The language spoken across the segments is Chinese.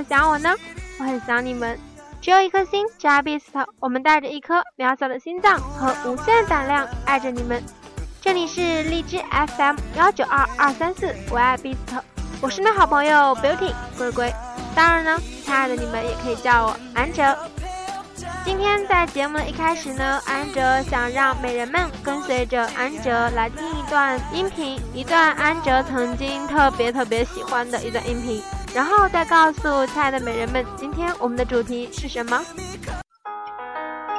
有想我呢？我很想你们。只有一颗心，加 Beast，我们带着一颗渺小的心脏和无限胆量爱着你们。这里是荔枝 FM 幺九二二三四，我爱 Beast，我是你好朋友 Beauty 龟龟。当然呢，亲爱的你们也可以叫我安哲。今天在节目的一开始呢，安哲想让美人们跟随着安哲来听一段音频，一段安哲曾经特别特别喜欢的一段音频，然后再告诉亲爱的美人们，今天我们的主题是什么？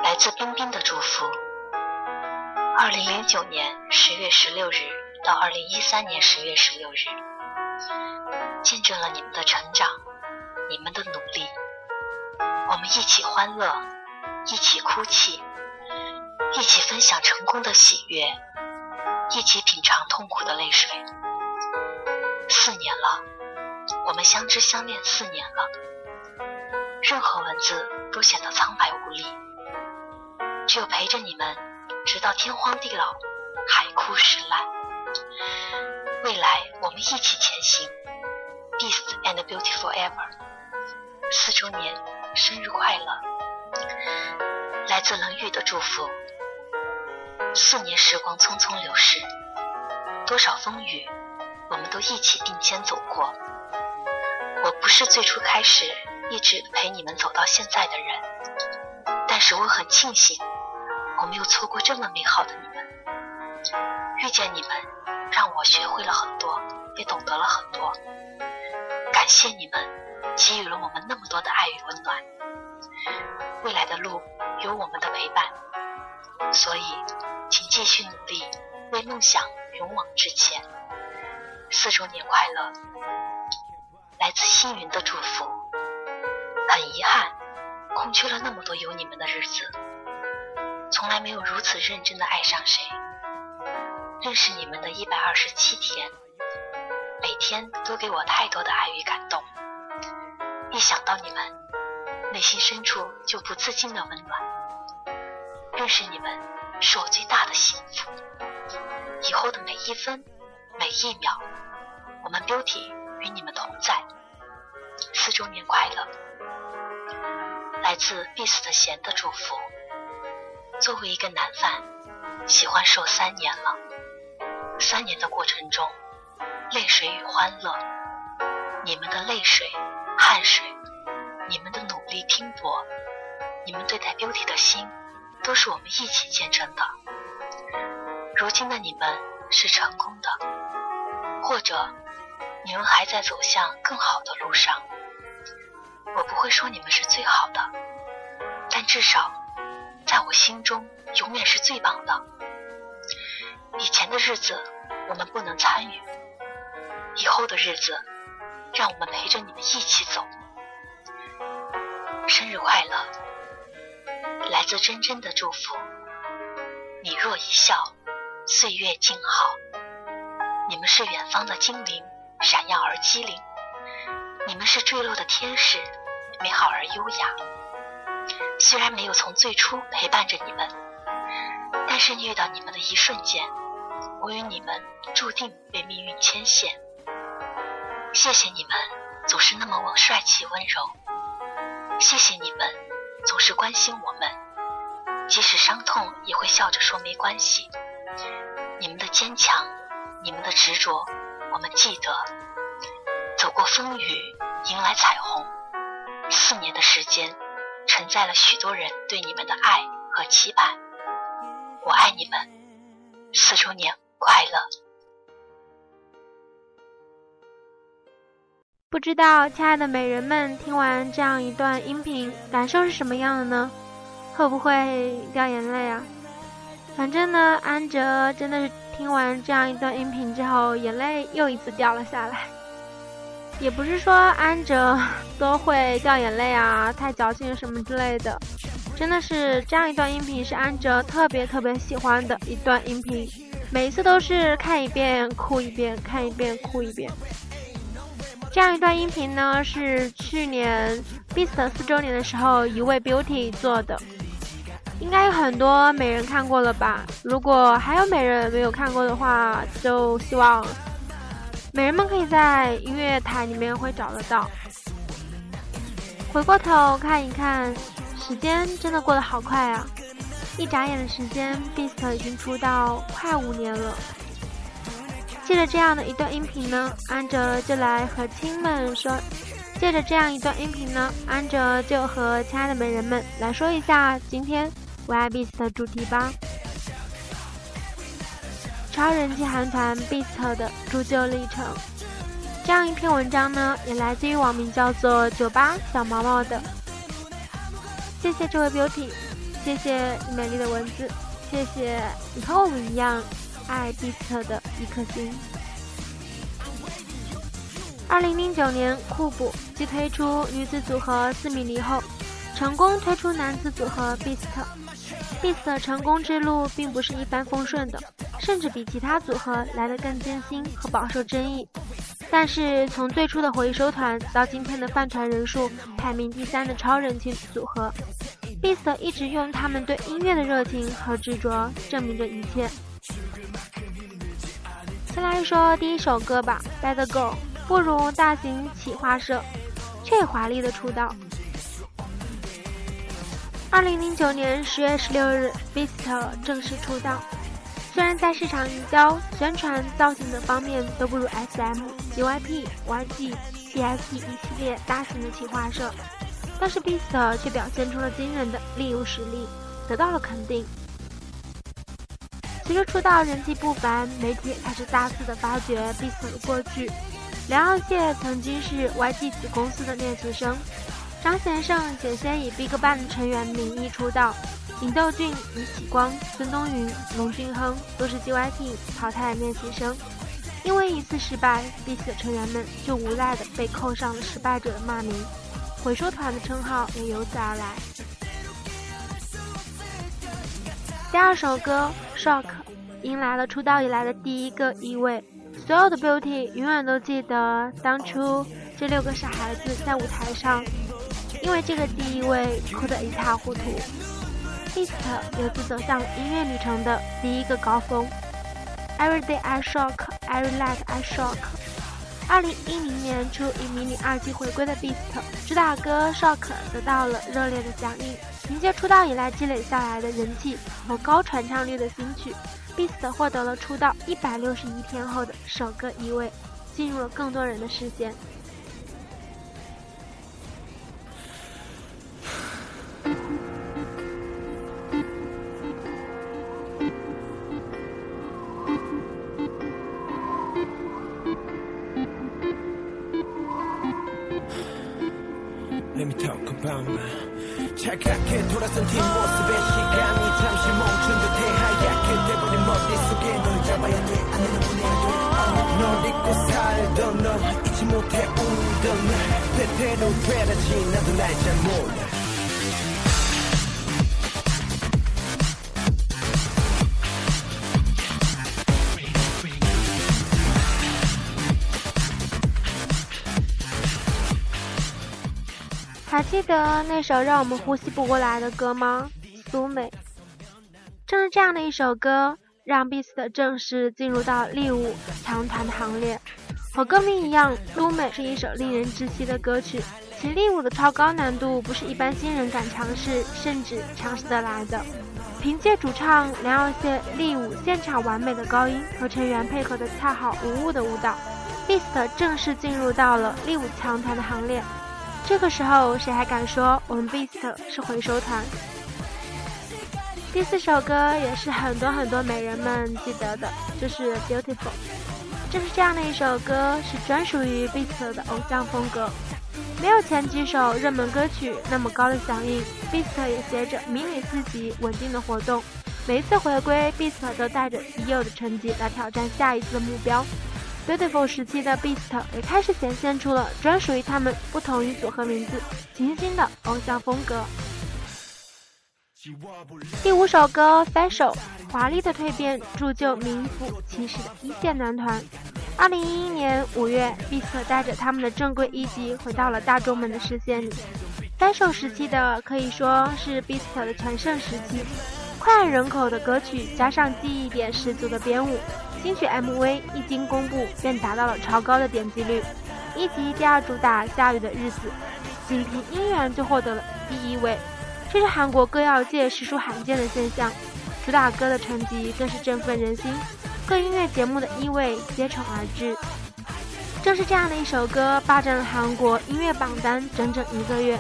来自冰冰的祝福。二零零九年十月十六日到二零一三年十月十六日，见证了你们的成长，你们的努力，我们一起欢乐。一起哭泣，一起分享成功的喜悦，一起品尝痛苦的泪水。四年了，我们相知相恋四年了，任何文字都显得苍白无力，只有陪着你们，直到天荒地老，海枯石烂。未来我们一起前行，Peace and beautiful ever。四周年生日快乐！来自冷雨的祝福。四年时光匆匆流逝，多少风雨，我们都一起并肩走过。我不是最初开始一直陪你们走到现在的人，但是我很庆幸，我没有错过这么美好的你们。遇见你们，让我学会了很多，也懂得了很多。感谢你们，给予了我们那么多的爱与温暖。未来的路有我们的陪伴，所以请继续努力，为梦想勇往直前。四周年快乐！来自星云的祝福。很遗憾，空缺了那么多有你们的日子，从来没有如此认真的爱上谁。认识你们的一百二十七天，每天都给我太多的爱与感动。一想到你们。内心深处就不自禁的温暖。认识你们是我最大的幸福。以后的每一分每一秒，我们 Beauty 与你们同在。四周年快乐！来自必死的贤的祝福。作为一个男犯喜欢受三年了。三年的过程中，泪水与欢乐，你们的泪水、汗水。你们的努力拼搏，你们对待 Beauty 的心，都是我们一起见证的。如今的你们是成功的，或者你们还在走向更好的路上。我不会说你们是最好的，但至少在我心中永远是最棒的。以前的日子我们不能参与，以后的日子让我们陪着你们一起走。生日快乐！来自真真的祝福。你若一笑，岁月静好。你们是远方的精灵，闪耀而机灵；你们是坠落的天使，美好而优雅。虽然没有从最初陪伴着你们，但是遇到你们的一瞬间，我与你们注定被命运牵线。谢谢你们，总是那么帅气温柔。谢谢你们，总是关心我们，即使伤痛也会笑着说没关系。你们的坚强，你们的执着，我们记得。走过风雨，迎来彩虹。四年的时间，承载了许多人对你们的爱和期盼。我爱你们，四周年快乐！不知道亲爱的美人们听完这样一段音频，感受是什么样的呢？会不会掉眼泪啊？反正呢，安哲真的是听完这样一段音频之后，眼泪又一次掉了下来。也不是说安哲都会掉眼泪啊，太矫情什么之类的，真的是这样一段音频是安哲特别特别喜欢的一段音频，每一次都是看一遍哭一遍，看一遍哭一遍。这样一段音频呢，是去年 Beast 四周年的时候一位 Beauty 做的，应该有很多美人看过了吧？如果还有美人没有看过的话，就希望。美人们可以在音乐台里面会找得到。回过头看一看，时间真的过得好快啊！一眨眼的时间，Beast 已经出道快五年了。借着这样的一段音频呢，安哲就来和亲们说，借着这样一段音频呢，安哲就和亲爱的美人们来说一下今天我爱 Beast 的主题吧。超人气韩团 Beast 的铸就历程，这样一篇文章呢，也来自于网名叫做“酒吧小毛毛”的。谢谢这位 Beauty，谢谢你美丽的文字，谢谢你和我们一样爱 Beast 的一颗心。二零零九年，酷补继推出女子组合四米梨后，成功推出男子组合 Beast。Beast 的成功之路并不是一帆风顺的。甚至比其他组合来得更艰辛和饱受争议，但是从最初的回收团到今天的饭团人数排名第三的超人气组合，Beast 一直用他们对音乐的热情和执着证明着一切。先来说第一首歌吧，《Bad Girl》，不如大型企划社，却华丽的出道。二零零九年十月十六日，Beast 正式出道。虽然在市场营销、宣传、造型等方面都不如 SM、JYP、YG、TXT 一系列大型的企划社，但是 Beast 却表现出了惊人的力舞实力，得到了肯定。随着出道人气不凡，媒体也开始大肆的发掘 Beast 的过去。梁耀燮曾经是 YG 子公司的练习生，张贤胜险些以 BigBang 成员名义出道。尹斗俊、李启光、孙东云、龙俊亨都是 JYP 淘汰练习生，因为一次失败，Beast 的成员们就无奈的被扣上了失败者的骂名，回收团的称号也由此而来。第二首歌《Shock》迎来了出道以来的第一个一位，所有的 Beauty 永远都记得当初这六个傻孩子在舞台上，因为这个第一位哭得一塌糊涂。Beast 由此走向音乐旅程的第一个高峰。Every day I shock, every night I shock。二零一零年初以迷你二季回归的 Beast，主打歌 Shock 得到了热烈的响应。凭借出道以来积累下来的人气和高传唱率的新曲，Beast 获得了出道一百六十一天后的首个一位，进入了更多人的视线。 뒤돌아선 뒷모습에 시간이 잠시 멈춘 듯해 하얗게 돼버린 머릿속에 널 잡아야 돼. 안내는 보내야 돼널 어, 잊고 살던 널 잊지 못해 울던 날 때때로 되라지. 나도 날 잘 몰라. 还记得那首让我们呼吸不过来的歌吗？苏美。正是这样的一首歌，让 Beast 正式进入到力舞强团的行列。和歌名一样，苏美是一首令人窒息的歌曲，其力舞的超高难度不是一般新人敢尝试，甚至尝试得来的。凭借主唱梁耀燮力舞现场完美的高音和成员配合的恰好无误的舞蹈，Beast 正式进入到了力舞强团的行列。这个时候，谁还敢说我们 Beast 是回收团？第四首歌也是很多很多美人们记得的，就是《Beautiful》。正是这样的一首歌，是专属于 Beast 的偶像风格。没有前几首热门歌曲那么高的响应，Beast 也携着迷你四级稳定的活动。每一次回归，Beast 都带着已有的成绩来挑战下一次的目标。Beautiful 时期的 Beast 也开始显现出了专属于他们不同于组合名字清新的偶像风格。第五首歌《Fashion》，华丽的蜕变铸就名副其实的一线男团。二零一一年五月，Beast 带着他们的正规一级回到了大众们的视线里。Fashion 时期的可以说是 Beast 的全盛时期，脍炙人口的歌曲加上记忆点十足的编舞，新曲 MV 一经公布便达到了超高的点击率。一集第二主打《下雨的日子》，仅凭音源就获得了第一位，这是韩国歌谣界实属罕见的现象。主打歌的成绩更是振奋人心。各音乐节目的一位接踵而至，正是这样的一首歌霸占了韩国音乐榜单整整一个月。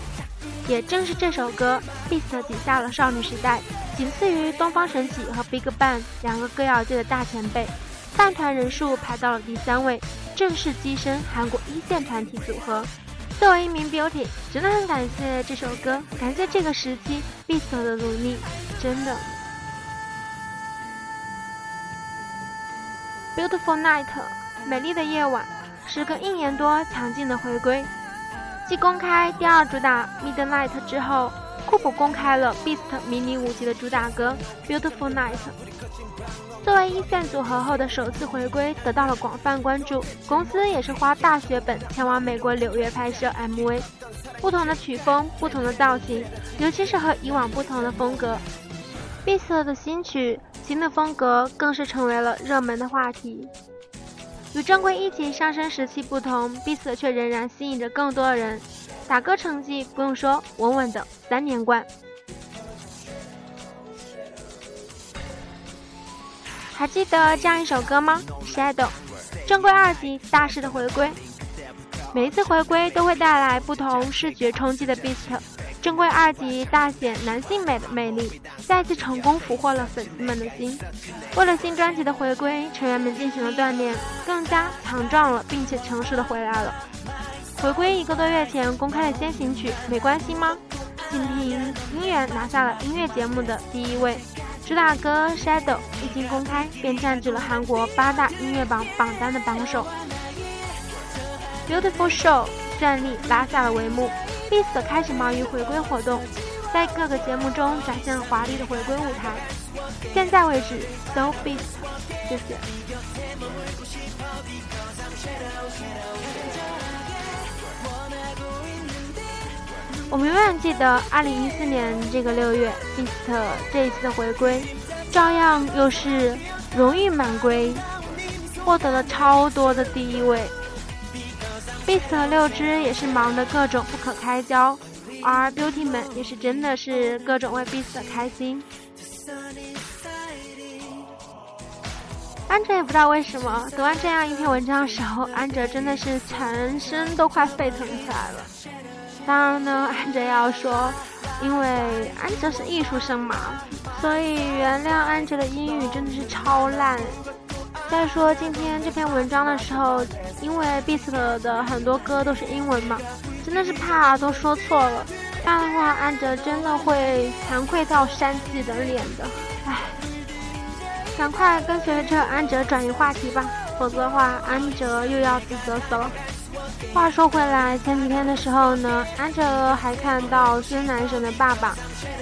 也正是这首歌，Beast 挤下了少女时代，仅次于东方神起和 BigBang 两个歌谣界的大前辈，饭团人数排到了第三位，正式跻身韩国一线团体组合。作为一名 Beauty，真的很感谢这首歌，感谢这个时期 Beast 的努力，真的。Beautiful Night，美丽的夜晚，时隔一年多强劲的回归。继公开第二主打 Midnight 之后，酷普公开了 Beast 迷你五辑的主打歌 Beautiful Night。作为一线组合后的首次回归，得到了广泛关注。公司也是花大血本前往美国纽约拍摄 MV，不同的曲风，不同的造型，尤其是和以往不同的风格。Beast 的新曲。新的风格更是成为了热门的话题。与正规一级上升时期不同，Beast 却仍然吸引着更多人。打歌成绩不用说，稳稳的三连冠。还记得这样一首歌吗？Shadow，正规二级大师的回归。每一次回归都会带来不同视觉冲击的 beat，。正规二级大显男性美的魅力，再次成功俘获了粉丝们的心。为了新专辑的回归，成员们进行了锻炼，更加强壮了，并且诚实的回来了。回归一个多月前公开的先行曲，没关系吗？仅凭音源拿下了音乐节目的第一位。主打歌《Shadow》一经公开，便占据了韩国八大音乐榜榜单的榜首。Beautiful Show 顺利拉下了帷幕。Beast 开始忙于回归活动，在各个节目中展现了华丽的回归舞台。现在为止，So Beast，谢谢。我们永远记得2014年这个六月，Beast 这一次的回归，照样又是荣誉满归，获得了超多的第一位。Beast 和六只也是忙得各种不可开交，而 Beauty 们也是真的是各种为 Beast 开心。安哲也不知道为什么，读完这样一篇文章的时候，安哲真的是全身都快沸腾起来了。当然呢，安哲要说，因为安哲是艺术生嘛，所以原谅安哲的英语真的是超烂。再说今天这篇文章的时候，因为 Beast 的很多歌都是英文嘛，真的是怕都说错了，这样的话安哲真的会惭愧到扇自己的脸的。唉，赶快跟随着安哲转移话题吧，否则的话安哲又要自责死了。话说回来，前几天的时候呢，安哲还看到孙男神的爸爸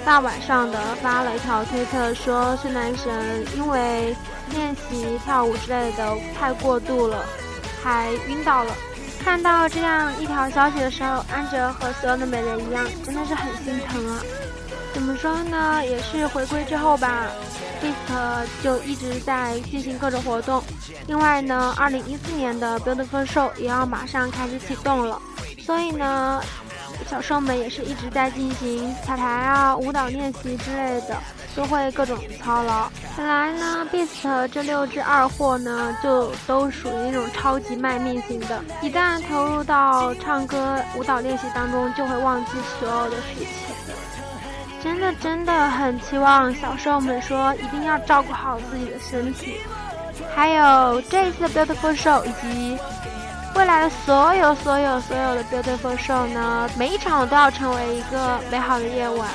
大晚上的发了一条推特，说孙男神因为练习跳舞之类的太过度了，还晕倒了。看到这样一条消息的时候，安哲和所有的美人一样，真的是很心疼啊。怎么说呢？也是回归之后吧。Beast 就一直在进行各种活动，另外呢，二零一四年的 Beautiful Show 也要马上开始启动了，所以呢，小兽们也是一直在进行彩排啊、舞蹈练习之类的，都会各种操劳。本来呢，Beast 这六只二货呢，就都属于那种超级卖命型的，一旦投入到唱歌、舞蹈练习当中，就会忘记所有的事情。真的真的很期望小兽们说一定要照顾好自己的身体，还有这一次的 Beautiful Show 以及未来的所有所有所有的 Beautiful Show 呢，每一场都要成为一个美好的夜晚，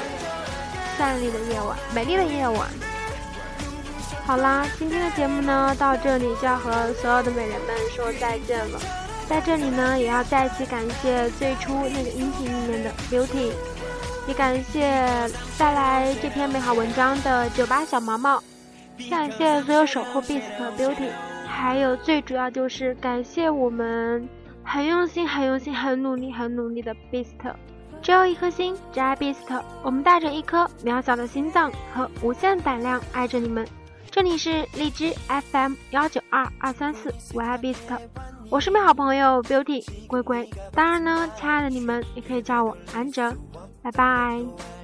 绚丽的夜晚，美丽的夜晚。好啦，今天的节目呢，到这里就要和所有的美人们说再见了。在这里呢，也要再次感谢最初那个音频里面的 Beauty，也感谢带来这篇美好文章的酒吧小毛毛，感谢所有守护 Beast Beauty，还有最主要就是感谢我们很用心、很用心、很努力、很努力的 Beast。只有一颗心，只爱 Beast。我们带着一颗渺小的心脏和无限胆量爱着你们。这里是荔枝 FM 幺九二二三四，我爱 Beast。我是美好朋友 Beauty 龟龟。当然呢，亲爱的你们也可以叫我安哲。拜拜。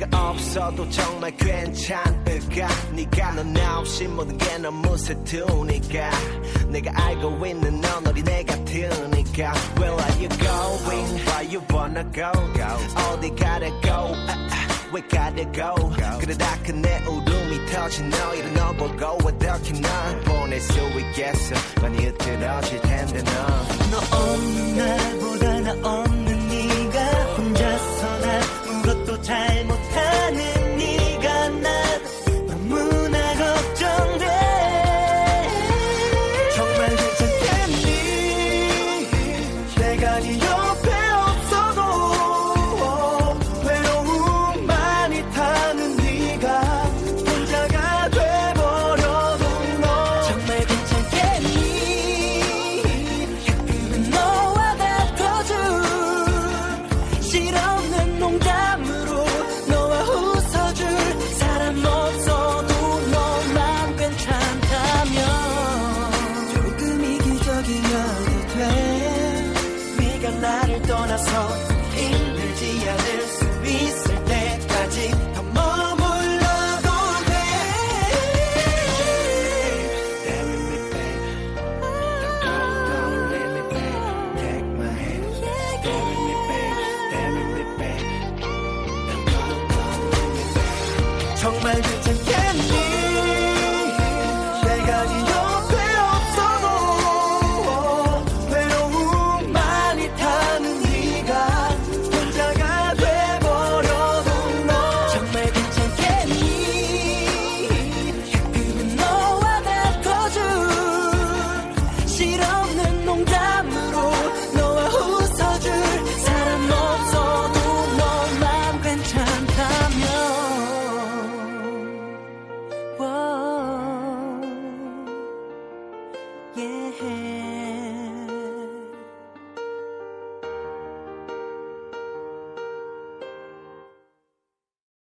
내가 없어도 정말 괜찮을까 네가 넌나 없이 모든 게 너무 서투니까 내가 알고 있는 넌 어린애 같으니까 Where are you going? Where you wanna go? 어디 가려고? 왜 가려고? 그러다 그내 울음이 터진 너희를 너 보고 어떻게 날 보낼 수 있겠어 많이 흐트러질 텐데 넌너 없는 날보다 나 없는 myself